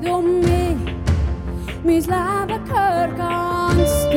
geht nicht um mich. Mein Leben gehört ganz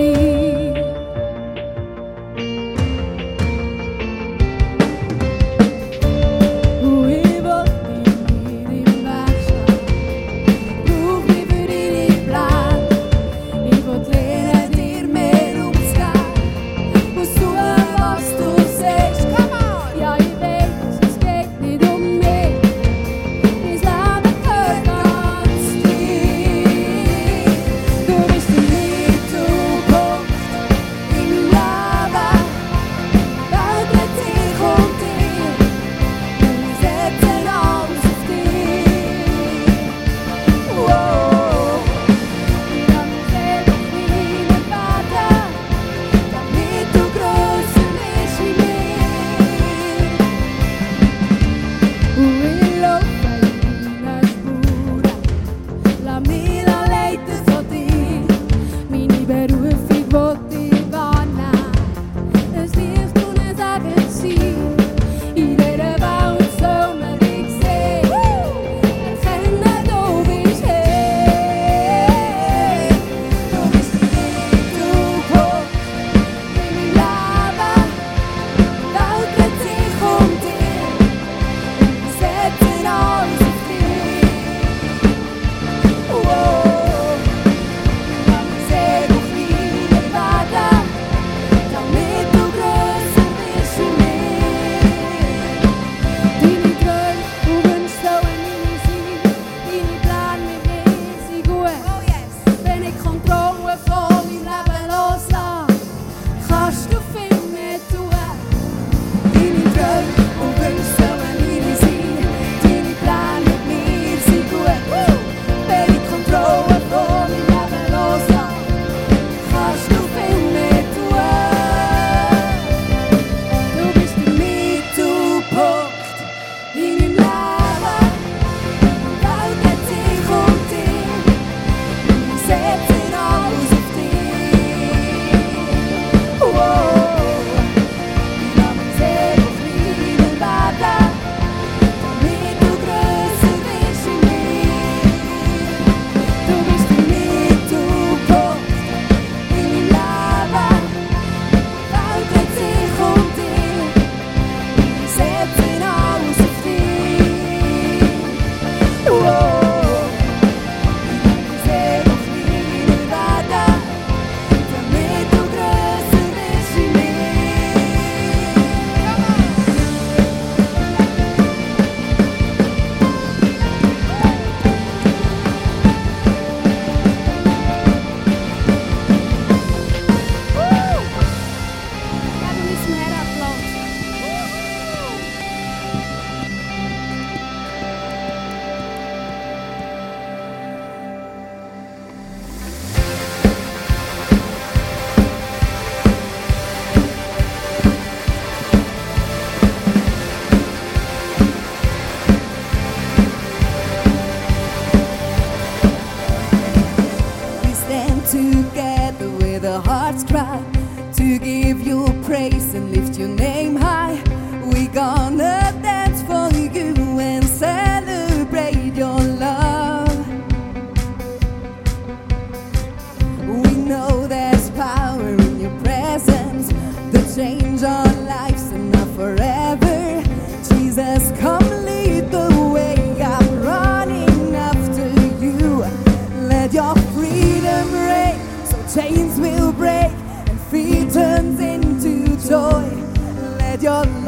Yar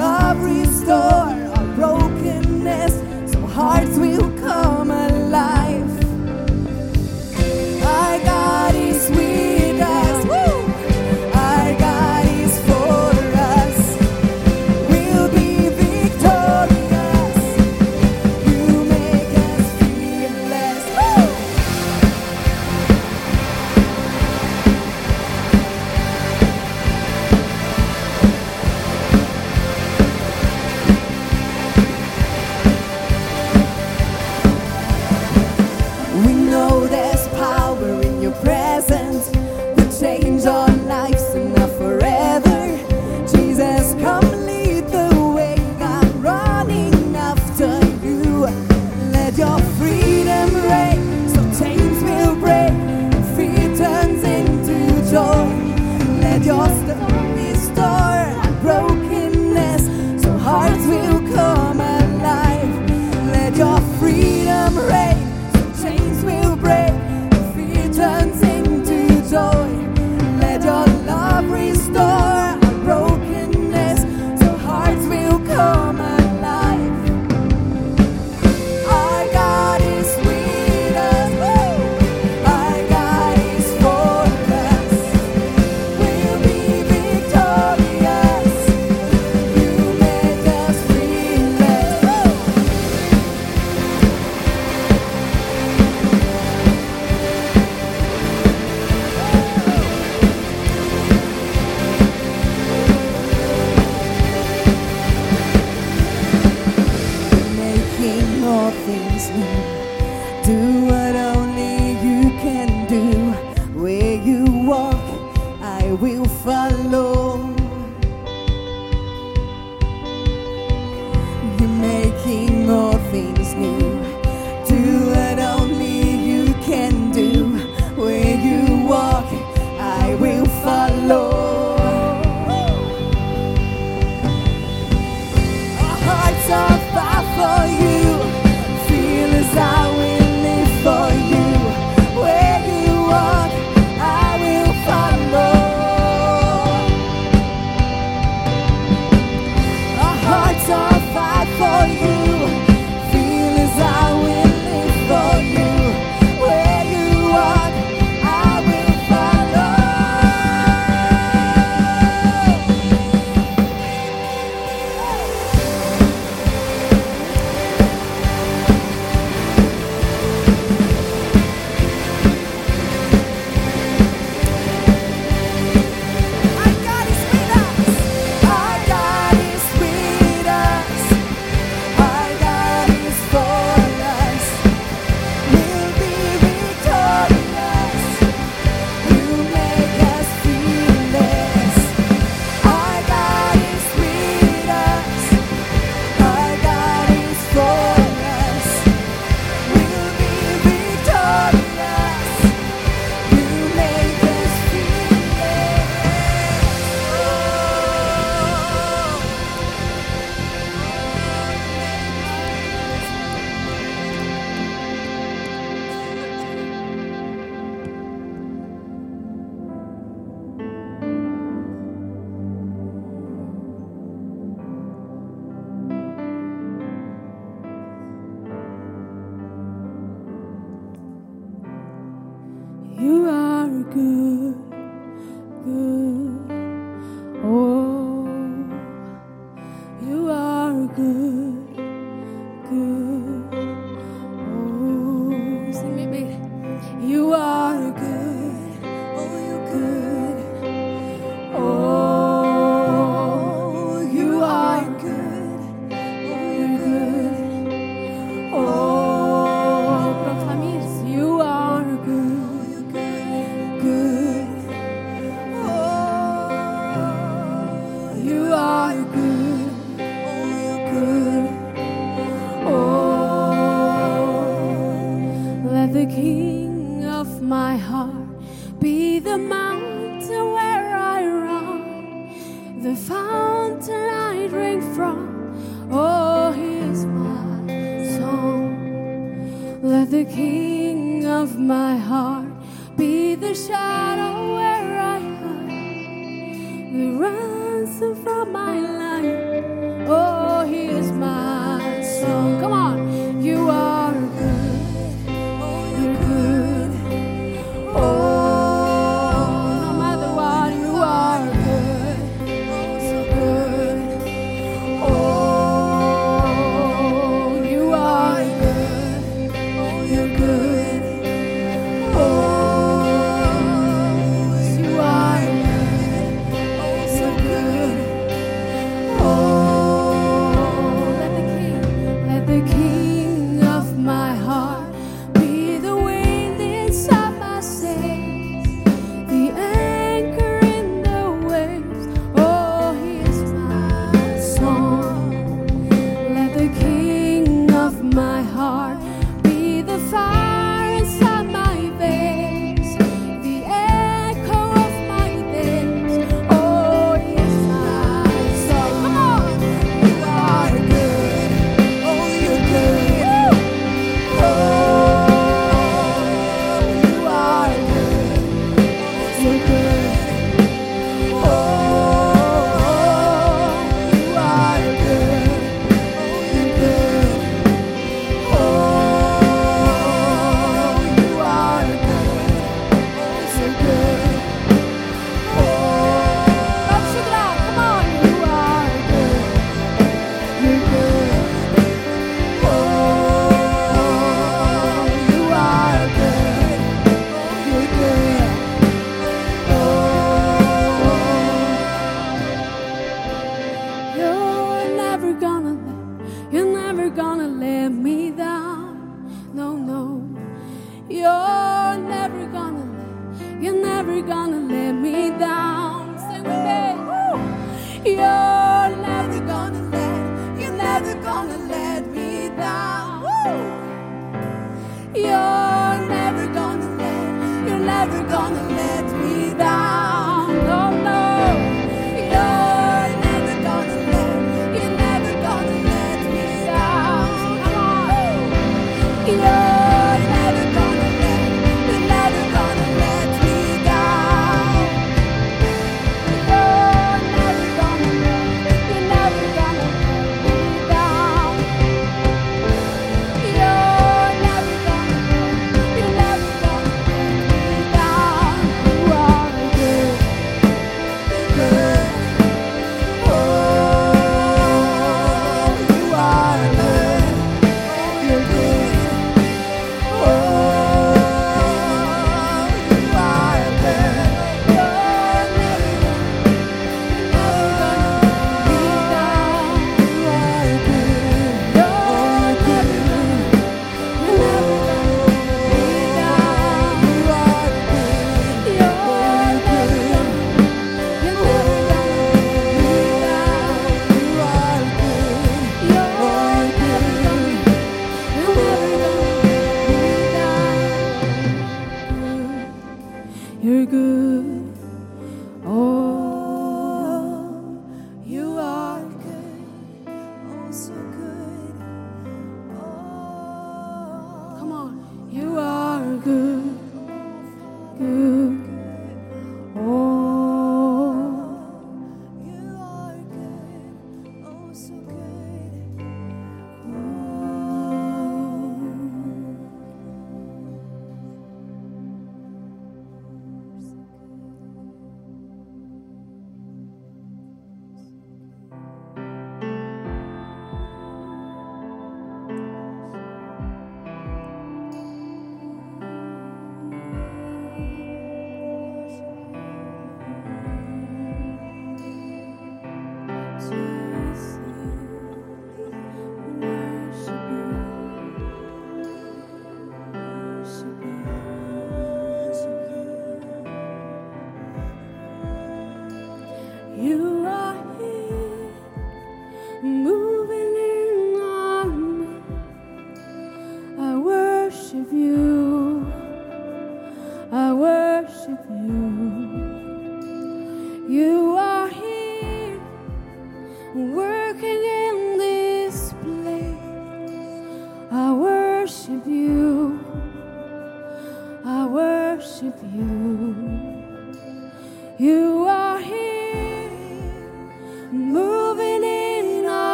from my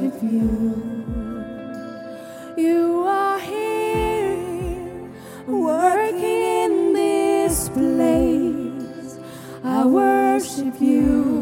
worship you. You are here, working in this place. I worship you.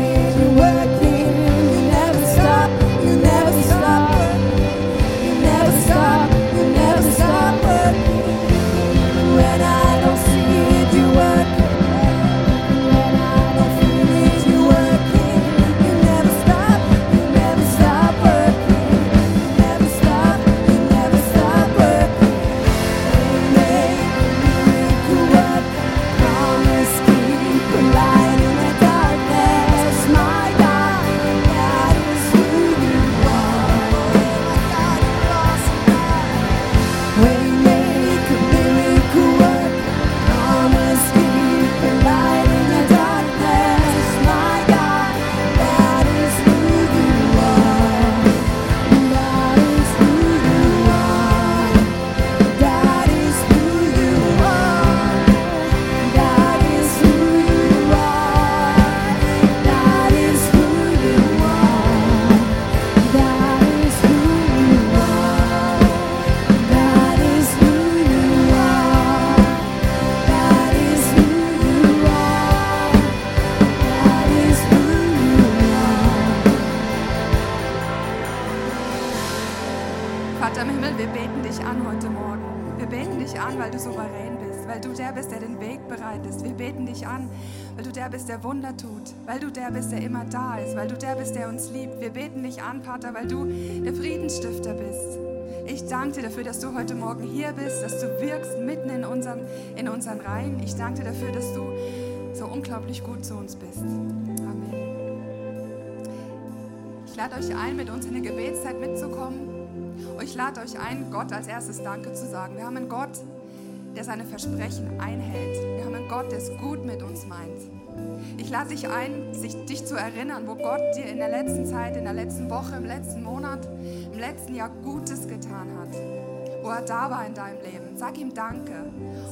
bist, der uns liebt. Wir beten dich an, Vater, weil du der Friedensstifter bist. Ich danke dir dafür, dass du heute Morgen hier bist, dass du wirkst mitten in unseren, in unseren Reihen. Ich danke dir dafür, dass du so unglaublich gut zu uns bist. Amen. Ich lade euch ein, mit uns in die Gebetszeit mitzukommen. Und ich lade euch ein, Gott als erstes Danke zu sagen. Wir haben einen Gott, der seine Versprechen einhält. Wir haben einen Gott, der es gut mit uns meint. Ich lade dich ein, sich, dich zu erinnern, wo Gott dir in der letzten Zeit, in der letzten Woche, im letzten Monat, im letzten Jahr Gutes getan hat. Wo er da war in deinem Leben. Sag ihm Danke.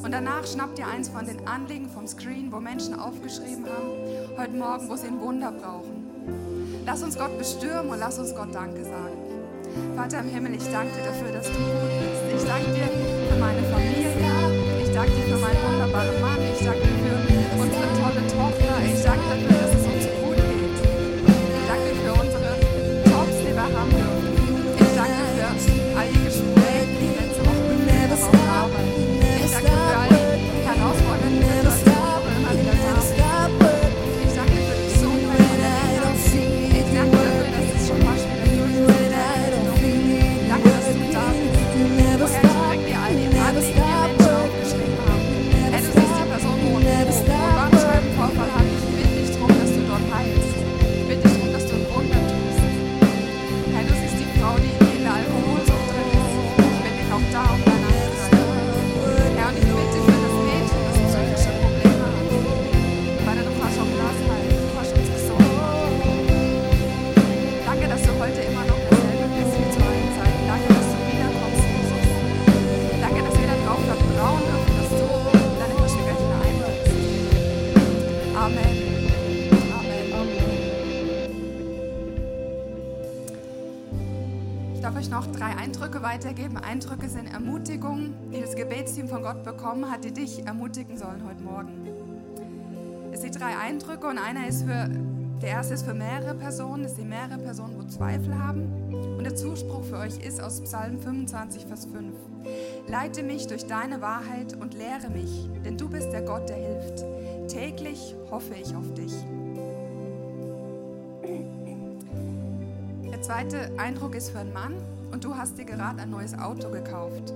Und danach schnapp dir eins von den Anliegen vom Screen, wo Menschen aufgeschrieben haben, heute Morgen, wo sie ein Wunder brauchen. Lass uns Gott bestürmen und lass uns Gott Danke sagen. Vater im Himmel, ich danke dir dafür, dass du gut bist. Ich danke dir für meine Familie. Ich danke dir für meinen wunderbaren Mann. Ich danke dir Ich darf euch noch drei Eindrücke weitergeben. Eindrücke sind Ermutigungen, die das Gebetsteam von Gott bekommen hat, die dich ermutigen sollen heute Morgen. Es sind drei Eindrücke und einer ist für, der erste ist für mehrere Personen, es sind mehrere Personen, wo Zweifel haben. Und der Zuspruch für euch ist aus Psalm 25, Vers 5. Leite mich durch deine Wahrheit und lehre mich, denn du bist der Gott, der hilft. Täglich hoffe ich auf dich. Zweite Eindruck ist für einen Mann und du hast dir gerade ein neues Auto gekauft.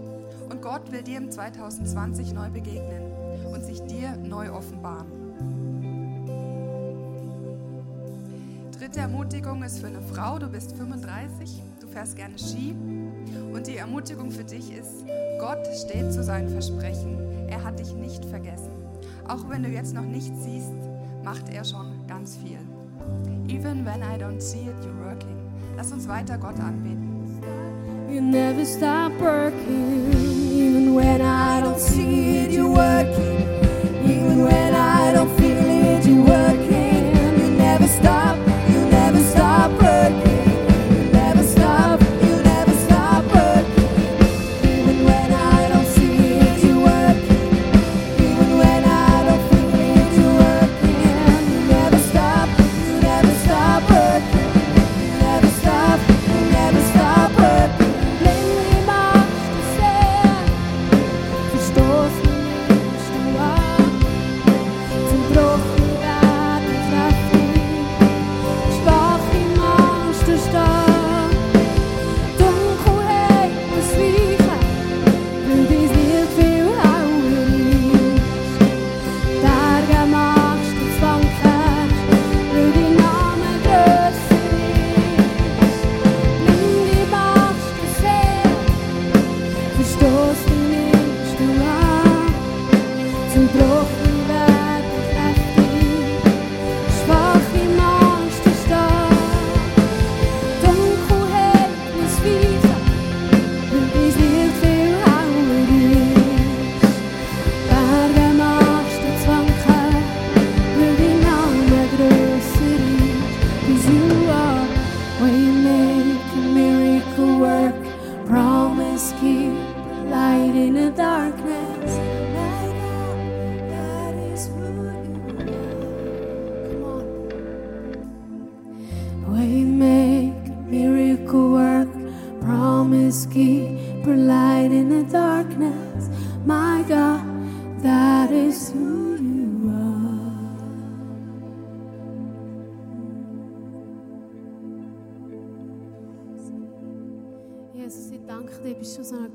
Und Gott will dir im 2020 neu begegnen und sich dir neu offenbaren. dritte Ermutigung ist für eine Frau. Du bist 35, du fährst gerne Ski. Und die Ermutigung für dich ist, Gott steht zu seinen Versprechen. Er hat dich nicht vergessen. Auch wenn du jetzt noch nichts siehst, macht er schon ganz viel. Even when I don't see it, you're working. Lass uns weiter Gott anbeten. You never stop working, even when I don't see it, you're working. Even when I don't feel it, you're working. You never stop,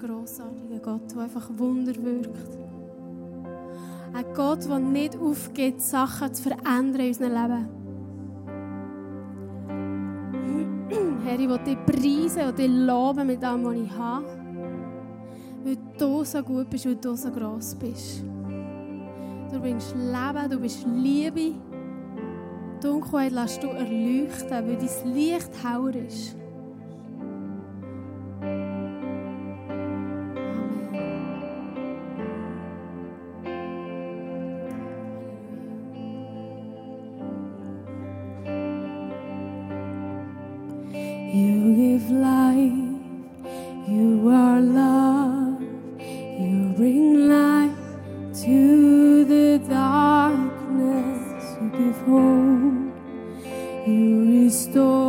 grossartiger Gott, der einfach Wunder wirkt. Ein Gott, der nicht aufgeht, Sachen zu verändern in unserem Leben. Herr, ich will dich preisen und dich loben mit allem, was ich habe. Weil du so gut bist, weil du so gross bist. Du bringst Leben, du bist Liebe. Dunkelheit lässt du erleuchten, weil dein Licht heller ist. home. You restore.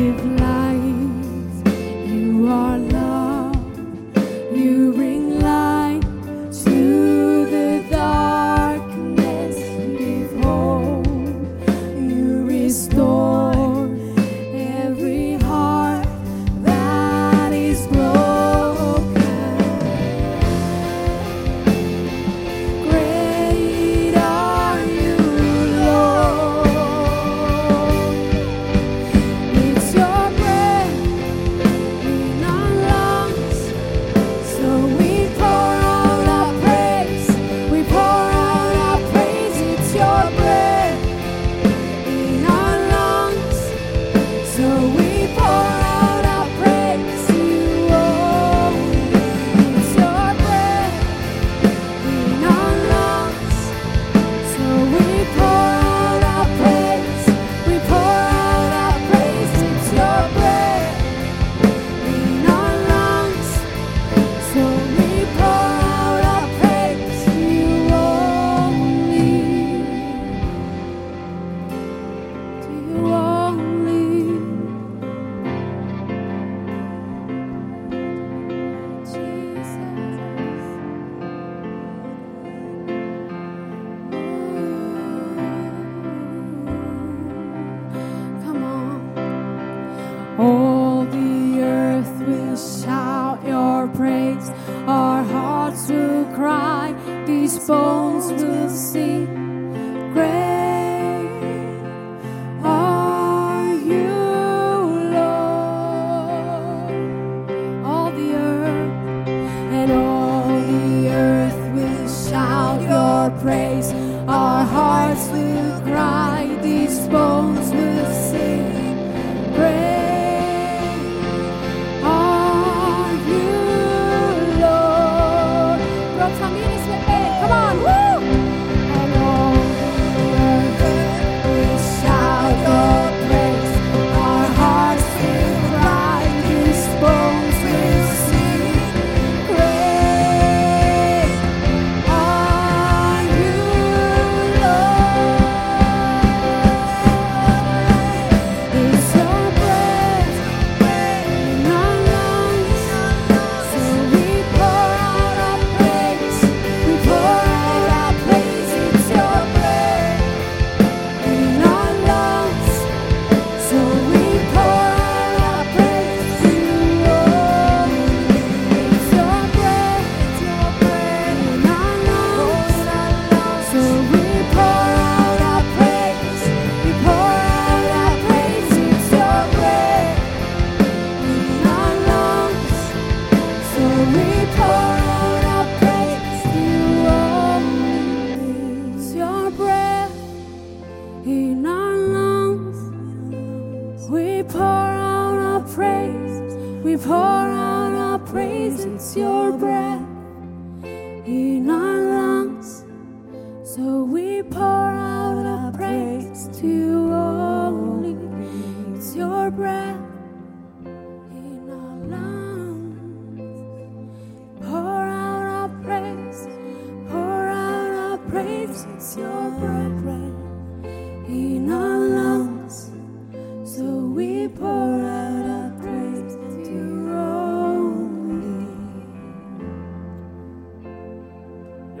Give life,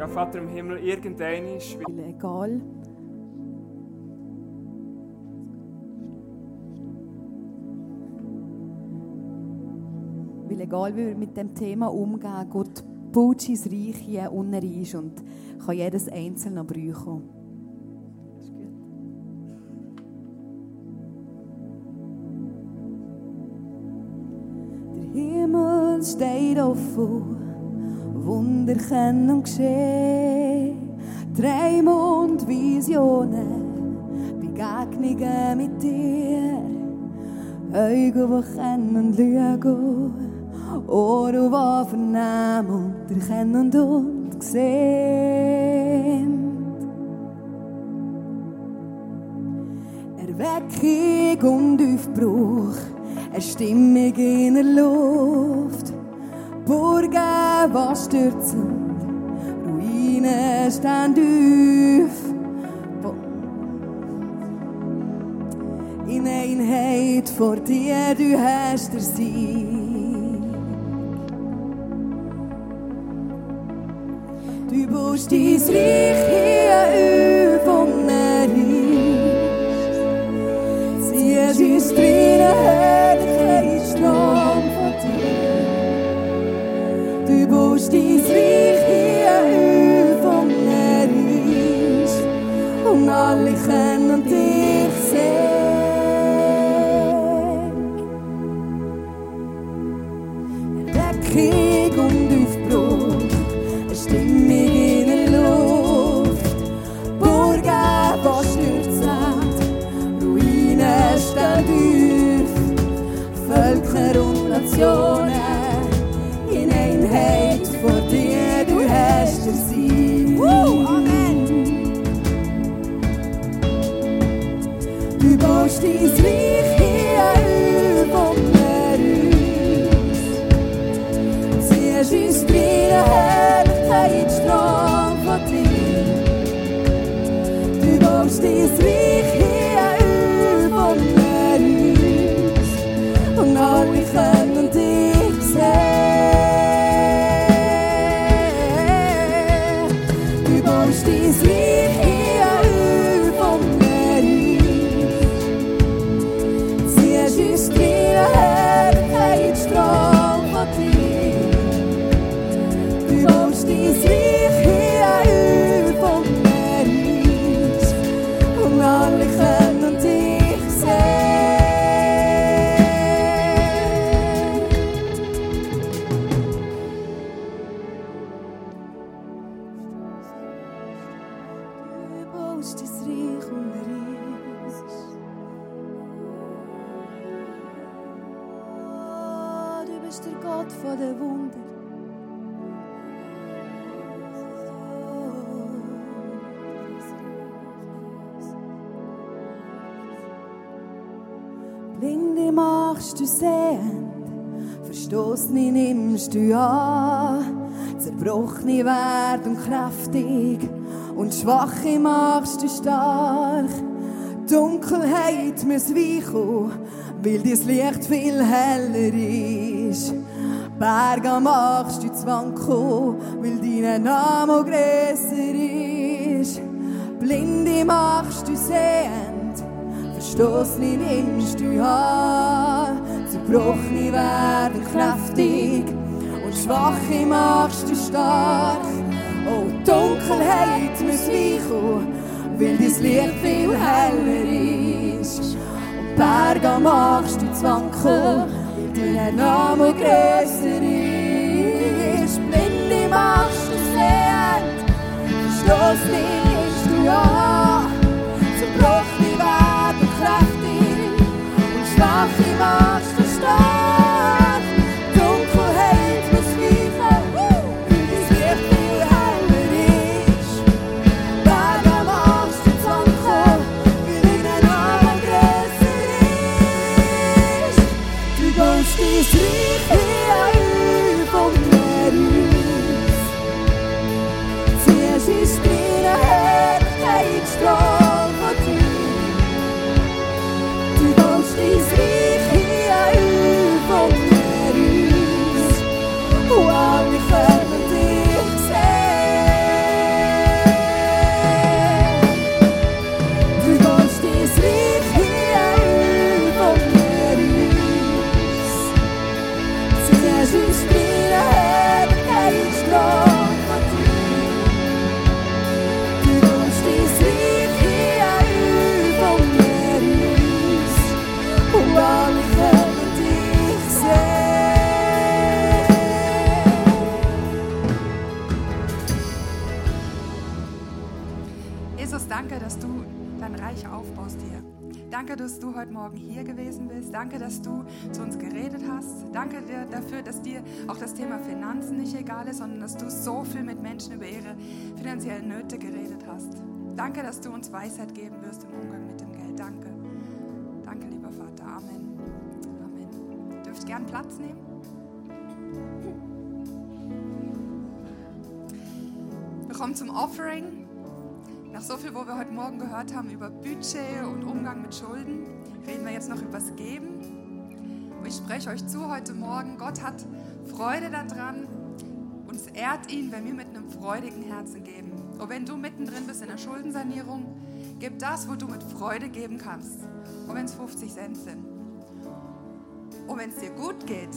Ja, Vater im Himmel, irgendein ist. Egal. Weil egal, wie wir mit dem Thema umgehen, Gott baut sein Reich hier unten rein und kann jedes Einzelne brauchen. Der Himmel steht offen Wunder können geschehen, Träume und Visionen, Begegnungen mit dir, Augen, die kennen und schauen, Ohren, die vernehmen und erkennen und sehen. Erweckung und Aufbruch, eine Stimmung in der Luft, Burgen, die stürzen, Ruinen stehen tief. In Einheit vor dir, du hast der Sieg. Du baust dein Reich hier. Sehend, Verstoßene nimmst du an, Zerbrochene werden kräftig und Schwache machst du stark. Dunkelheit muss weichen, weil dein Licht viel heller ist. Berge machst du zu wanken, weil dein Name grösser ist. Blinde machst du sehend, Verstoßene nimmst du an, Zerbrochene werden kräftig und Schwache machst du stark. Oh, Dunkelheit muss weichen, weil dein Licht viel heller ist. Und Berge machst du zu wanken, weil dein Name grösser ist. Blinde machst du sehend, Stoß nimmst du an. Zerbrochene dass du heute Morgen hier gewesen bist. Danke, dass du zu uns geredet hast. Danke dir dafür, dass dir auch das Thema Finanzen nicht egal ist, sondern dass du so viel mit Menschen über ihre finanziellen Nöte geredet hast. Danke, dass du uns Weisheit geben wirst im Umgang mit dem Geld. Danke. Danke, lieber Vater. Amen. Amen. Ihr dürft gern Platz nehmen. Wir kommen zum Offering. Nach so viel, wo wir heute Morgen gehört haben über Budget und Umgang mit Schulden, reden wir jetzt noch übers Geben. Und ich spreche euch zu heute Morgen, Gott hat Freude daran und es ehrt ihn, wenn wir mit einem freudigen Herzen geben. Und wenn du mittendrin bist in der Schuldensanierung, gib das, wo du mit Freude geben kannst. Und wenn es 50 Cent sind. Und wenn es dir gut geht,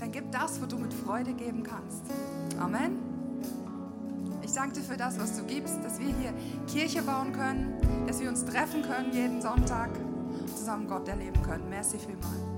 dann gib das, wo du mit Freude geben kannst. Amen. Ich danke dir für das, was du gibst, dass wir hier Kirche bauen können, dass wir uns treffen können jeden Sonntag und zusammen Gott erleben können. Merci vielmals.